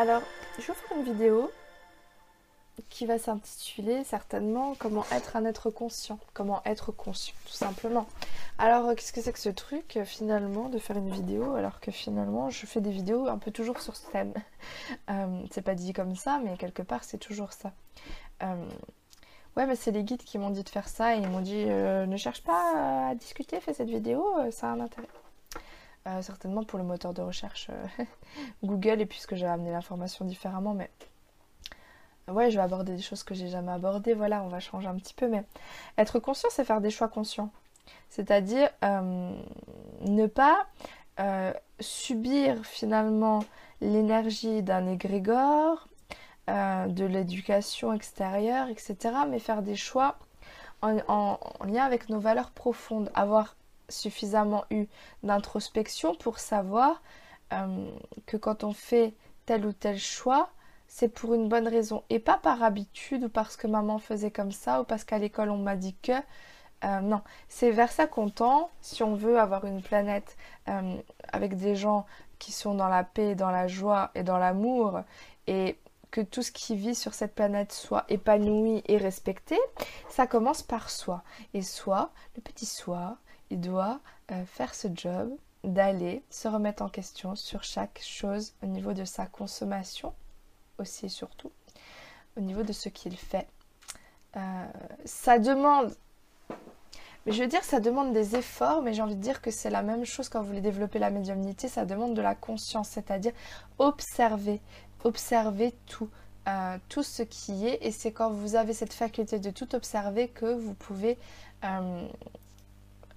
Alors, je vais vous faire une vidéo qui va s'intituler certainement Comment être un être conscient. Comment être conscient, tout simplement. Alors, euh, qu'est-ce que c'est que ce truc euh, finalement de faire une vidéo alors que finalement je fais des vidéos un peu toujours sur ce thème euh, C'est pas dit comme ça, mais quelque part c'est toujours ça. ouais, mais c'est les guides qui m'ont dit de faire ça et ils m'ont dit ne cherche pas à discuter, fais cette vidéo, ça a un intérêt. Certainement pour le moteur de recherche Google et puisque j'ai amené l'information différemment, mais ouais, je vais aborder des choses que j'ai jamais abordées. Voilà, on va changer un petit peu, mais être conscient, c'est faire des choix conscients. C'est-à-dire euh, ne pas euh, subir finalement l'énergie d'un égrégore, euh, de l'éducation extérieure, etc., mais faire des choix en, lien avec nos valeurs profondes, avoir suffisamment eu d'introspection pour savoir que quand on fait tel ou tel choix, c'est pour une bonne raison et pas par habitude ou parce que maman faisait comme ça ou parce qu'à l'école on m'a dit que. Euh, non, c'est vers ça qu'on tend si on veut avoir une planète euh, avec des gens qui sont dans la paix, dans la joie et dans l'amour et que tout ce qui vit sur cette planète soit épanoui et respecté, ça commence par soi. Et soi, le petit soi, il doit euh, faire ce job d'aller se remettre en question sur chaque chose au niveau de sa consommation aussi et surtout au niveau de ce qu'il fait. Euh, ça demande, mais je veux dire, ça demande des efforts, mais j'ai envie de dire que c'est la même chose quand vous voulez développer la médiumnité, ça demande de la conscience, c'est-à-dire observer, observer tout. Euh, tout ce qui est et c'est quand vous avez cette faculté de tout observer que vous pouvez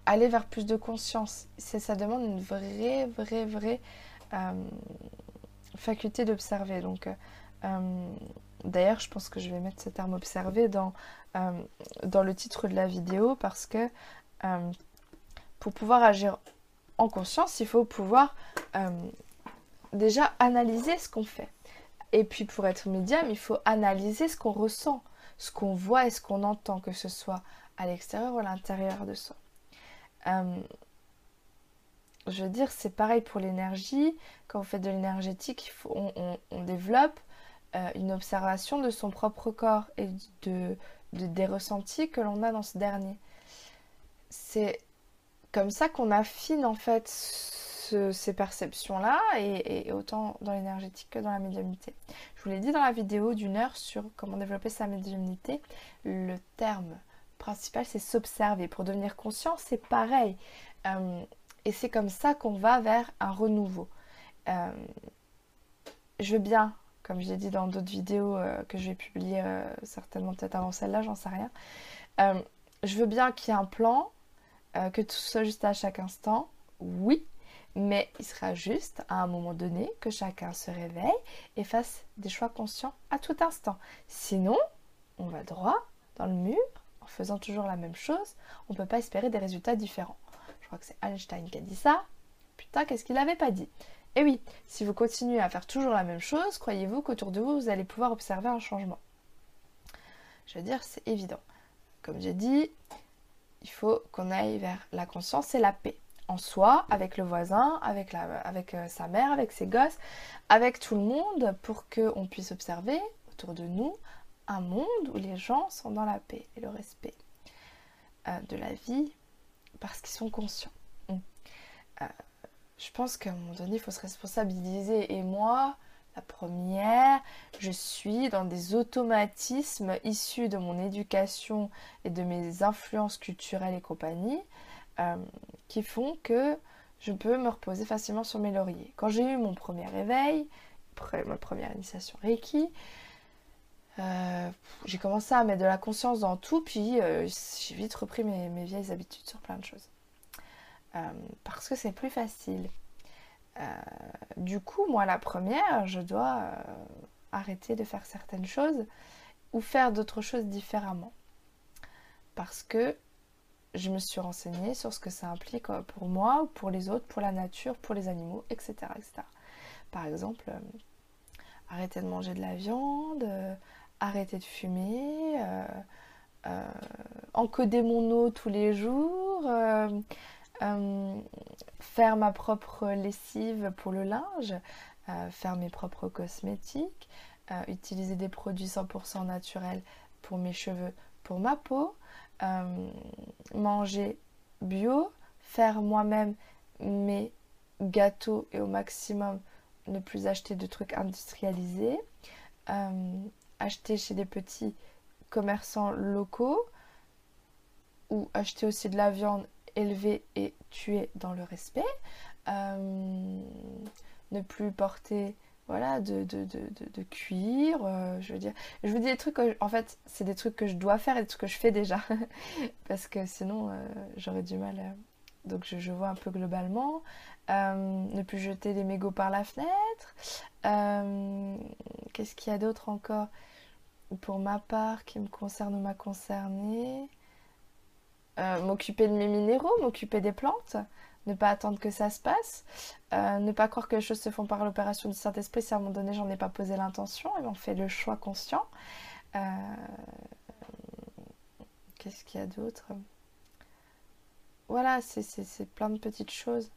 aller vers plus de conscience. Ça demande une vraie, vraie, vraie faculté d'observer. Donc, euh, d'ailleurs, je pense que je vais mettre ce terme observé dans, euh, dans le titre de la vidéo parce que euh, pour pouvoir agir en conscience, il faut pouvoir déjà analyser ce qu'on fait. Et puis pour être médium, il faut analyser ce qu'on ressent, ce qu'on voit et ce qu'on entend, que ce soit à l'extérieur ou à l'intérieur de soi. Je veux dire, c'est pareil pour l'énergie. Quand vous faites de l'énergétique, on, développe euh, une observation de son propre corps et de, des ressentis que l'on a dans ce dernier. C'est comme ça qu'on affine en fait ces perceptions-là et, autant dans l'énergétique que dans la médiumnité. Je vous l'ai dit dans la vidéo d'une heure sur comment développer sa médiumnité, le terme principal c'est s'observer. Pour devenir conscient, c'est pareil. Euh, et c'est comme ça qu'on va vers un renouveau. Euh, je veux bien comme je l'ai dit dans d'autres vidéos euh, que je vais publier certainement peut-être avant celle-là, j'en sais rien. Je veux bien qu'il y ait un plan, que tout soit juste à chaque instant, oui, mais il sera juste à un moment donné que chacun se réveille et fasse des choix conscients à tout instant. Sinon, on va droit dans le mur en faisant toujours la même chose. On ne peut pas espérer des résultats différents. Je crois que c'est Einstein qui a dit ça. Putain, qu'est-ce qu'il n'avait pas dit? Et oui, si vous continuez à faire toujours la même chose, croyez-vous qu'autour de vous, vous allez pouvoir observer un changement? Je veux dire, c'est évident. Comme j'ai dit, il faut qu'on aille vers la conscience et la paix. En soi, avec le voisin, avec, avec euh, sa mère, avec ses gosses, avec tout le monde, pour qu'on puisse observer autour de nous un monde où les gens sont dans la paix et le respect euh, de la vie parce qu'ils sont conscients. Hum. Euh, je pense qu'à un moment donné, il faut se responsabiliser. Et moi, la première, je suis dans des automatismes issus de mon éducation et de mes influences culturelles et compagnie euh, qui font que je peux me reposer facilement sur mes lauriers. Quand j'ai eu mon premier réveil, ma première initiation Reiki, euh, j'ai commencé à mettre de la conscience dans tout, puis euh, j'ai vite repris mes vieilles habitudes sur plein de choses. Euh, parce que c'est plus facile. Du coup, moi, la première, je dois arrêter de faire certaines choses ou faire d'autres choses différemment. Parce que je me suis renseignée sur ce que ça implique pour moi, pour les autres, pour la nature, pour les animaux, etc. etc. Par exemple, arrêter de manger de la viande, arrêter de fumer, encoder mon eau tous les jours, euh, faire ma propre lessive pour le linge, faire mes propres cosmétiques, utiliser des produits 100% naturels pour mes cheveux, pour ma peau, manger bio, faire moi-même mes gâteaux et au maximum ne plus acheter de trucs industrialisés, acheter chez des petits commerçants locaux ou acheter aussi de la viande élevée et tuée dans le respect, euh, ne plus porter voilà de, cuir euh, je veux dire. Je vous dis des trucs en fait c'est des trucs que je dois faire et des trucs que je fais déjà. Parce que sinon euh, j'aurais du mal donc je, vois un peu globalement. Ne plus jeter des mégots par la fenêtre. Qu'est-ce qu'il y a d'autre encore pour ma part qui me concerne ou m'a concerné? Euh, m'occuper de mes minéraux, m'occuper des plantes, ne pas attendre que ça se passe, euh, ne pas croire que les choses se font par l'opération du Saint-Esprit si à un moment donné j'en ai pas posé l'intention et on fait le choix conscient. Euh, qu'est-ce qu'il y a d'autre? Voilà, c'est plein de petites choses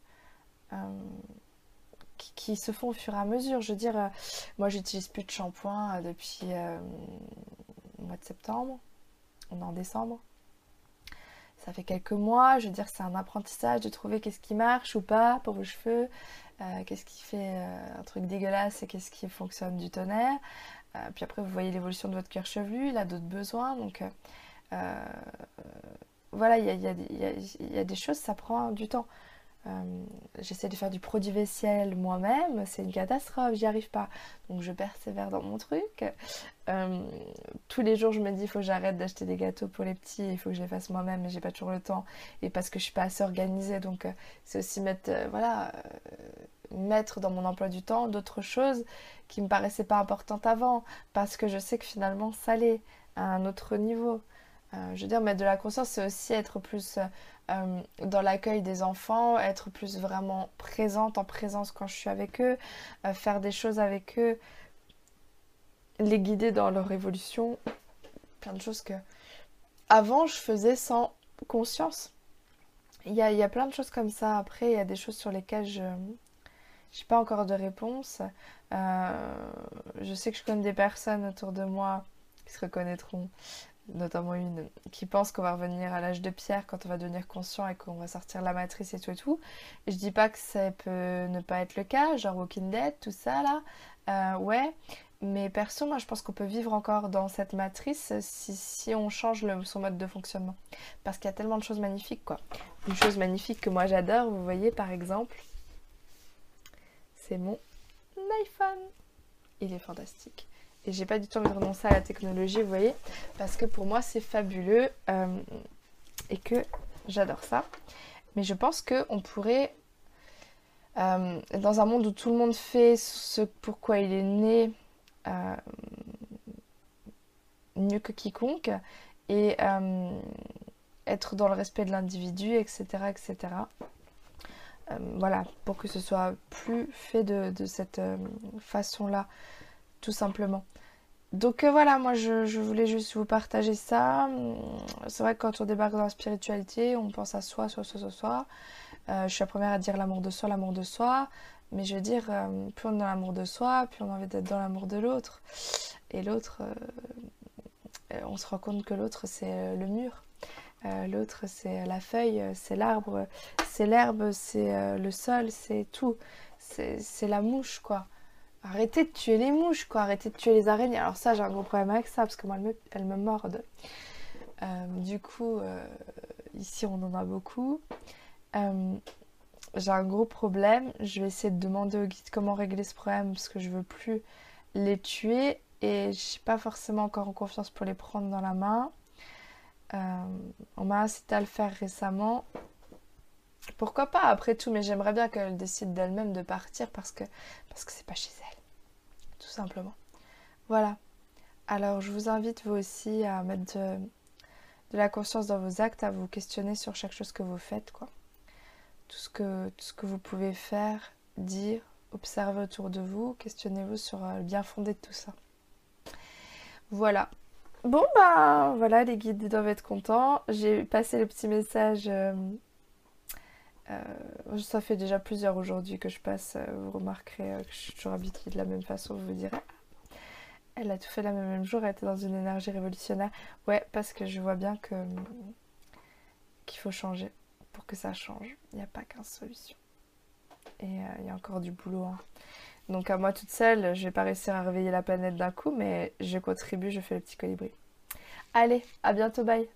qui, se font au fur et à mesure. Je veux dire, moi j'utilise plus de shampoing depuis le mois de septembre, on est en décembre ça fait quelques mois. Je veux dire, c'est un apprentissage de trouver qu'est-ce qui marche ou pas pour vos cheveux, euh, qu'est-ce qui fait euh, un truc dégueulasse et qu'est-ce qui fonctionne du tonnerre. Euh, puis après, vous voyez l'évolution de votre cuir chevelu, il a d'autres besoins. Donc voilà, il y a, des choses, ça prend du temps. Euh, j'essaie de faire du produit vaisselle moi-même, c'est une catastrophe, j'y arrive pas. Donc je persévère dans mon truc. Euh, tous les jours, je me dis, il faut que j'arrête d'acheter des gâteaux pour les petits, il faut que je les fasse moi-même, mais j'ai pas toujours le temps. Et parce que je suis pas assez organisée, donc euh, c'est aussi mettre, voilà, mettre dans mon emploi du temps d'autres choses qui me paraissaient pas importantes avant, parce que je sais que finalement ça l'est à un autre niveau. Je veux dire, mettre de la conscience, c'est aussi être plus euh, dans l'accueil des enfants, être plus vraiment présente, en présence quand je suis avec eux, euh, faire des choses avec eux, les guider dans leur évolution, plein de choses que avant je faisais sans conscience. Il y a, y a, plein de choses comme ça. Après, il y a des choses sur lesquelles je n'ai pas encore de réponse. Euh, je sais que je connais des personnes autour de moi qui se reconnaîtront notamment une qui pense qu'on va revenir à l'âge de pierre quand on va devenir conscient et qu'on va sortir la matrice et tout et tout. Je dis pas que ça peut ne pas être le cas, genre Walking Dead, tout ça là, euh, ouais. Mais perso, moi je pense qu'on peut vivre encore dans cette matrice si, on change son mode de fonctionnement. Parce qu'il y a tellement de choses magnifiques quoi. Une chose magnifique que moi j'adore, vous voyez par exemple, c'est mon iPhone. Il est fantastique. Et j'ai pas du tout envie de renoncer à la technologie, vous voyez, parce que pour moi c'est fabuleux euh, et que j'adore ça. Mais je pense qu'on pourrait, euh, dans un monde où tout le monde fait ce pourquoi il est né, euh, mieux que quiconque, et être dans le respect de l'individu, etc., etc. voilà, pour que ce soit plus fait de cette façon-là tout simplement. Donc euh, voilà, moi je, voulais juste vous partager ça. C'est vrai que quand on débarque dans la spiritualité, on pense à soi, soi, soi, soi, soi. Euh, je suis la première à dire l'amour de soi, l'amour de soi. Mais je veux dire, euh, plus on est dans l'amour de soi, plus on a envie d'être dans l'amour de l'autre. Et l'autre, on se rend compte que l'autre c'est le mur. l'autre c'est la feuille, c'est l'arbre, c'est l'herbe, c'est le sol, c'est tout. C'est la mouche quoi. Arrêtez de tuer les mouches, quoi. Arrêtez de tuer les araignées. Alors ça, j'ai un gros problème avec ça, parce que moi, elles me, mordent. Euh, du coup, euh, ici, on en a beaucoup. Euh, j'ai un gros problème. Je vais essayer de demander au guide comment régler ce problème, parce que je veux plus les tuer. Et je suis pas forcément encore en confiance pour les prendre dans la main. on m'a incité à le faire récemment. Pourquoi pas? Après tout, mais j'aimerais bien qu'elle décide d'elle-même de partir parce que parce que c'est pas chez elle. Tout simplement. Voilà. Alors je vous invite vous aussi à mettre de, la conscience dans vos actes, à vous questionner sur chaque chose que vous faites, quoi. Tout ce que, vous pouvez faire, dire, observer autour de vous, questionnez-vous sur euh, le bien fondé de tout ça. Voilà. Bon ben voilà, les guides doivent être contents. J'ai passé le petit message. Euh, Euh, ça fait déjà plusieurs aujourd'hui que je passe. vous remarquerez que je suis toujours habituée de la même façon. Vous vous direz, elle a tout fait la même jour, elle était dans une énergie révolutionnaire. Ouais, parce que je vois bien que qu'il faut changer pour que ça change. Il n'y a pas qu'une solution. Et euh, il y a encore du boulot. Hein. Donc à moi toute seule, je vais pas réussir à réveiller la planète d'un coup, mais je contribue, je fais le petit colibri. Allez, à bientôt, bye